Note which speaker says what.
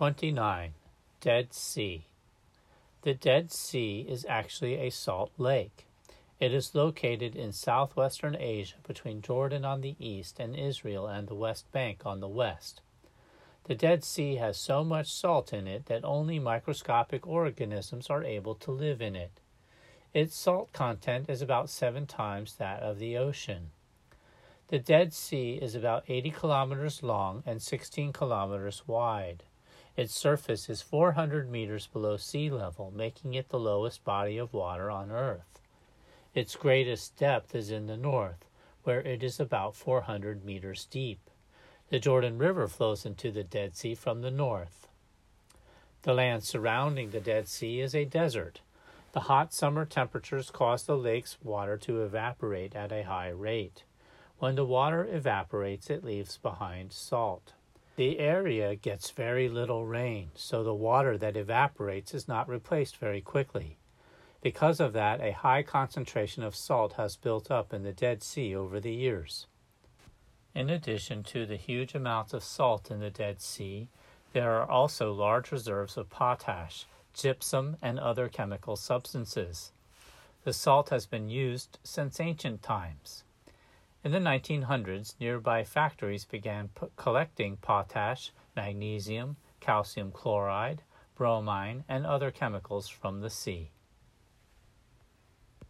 Speaker 1: 29. Dead Sea. The Dead Sea is actually a salt lake. It is located in southwestern Asia between Jordan on the east and Israel and the West Bank on the west. The Dead Sea has so much salt in it that only microscopic organisms are able to live in it. Its salt content is about seven times that of the ocean. The Dead Sea is about 80 kilometers long and 16 kilometers wide. Its surface is 400 meters below sea level, making it the lowest body of water on Earth. Its greatest depth is in the north, where it is about 400 meters deep. The Jordan River flows into the Dead Sea from the north. The land surrounding the Dead Sea is a desert. The hot summer temperatures cause the lake's water to evaporate at a high rate. When the water evaporates, it leaves behind salt. The area gets very little rain, so the water that evaporates is not replaced very quickly. Because of that, a high concentration of salt has built up in the Dead Sea over the years. In addition to the huge amounts of salt in the Dead Sea, there are also large reserves of potash, gypsum, and other chemical substances. The salt has been used since ancient times. In the 1900s, nearby factories began p- collecting potash, magnesium, calcium chloride, bromine, and other chemicals from the sea.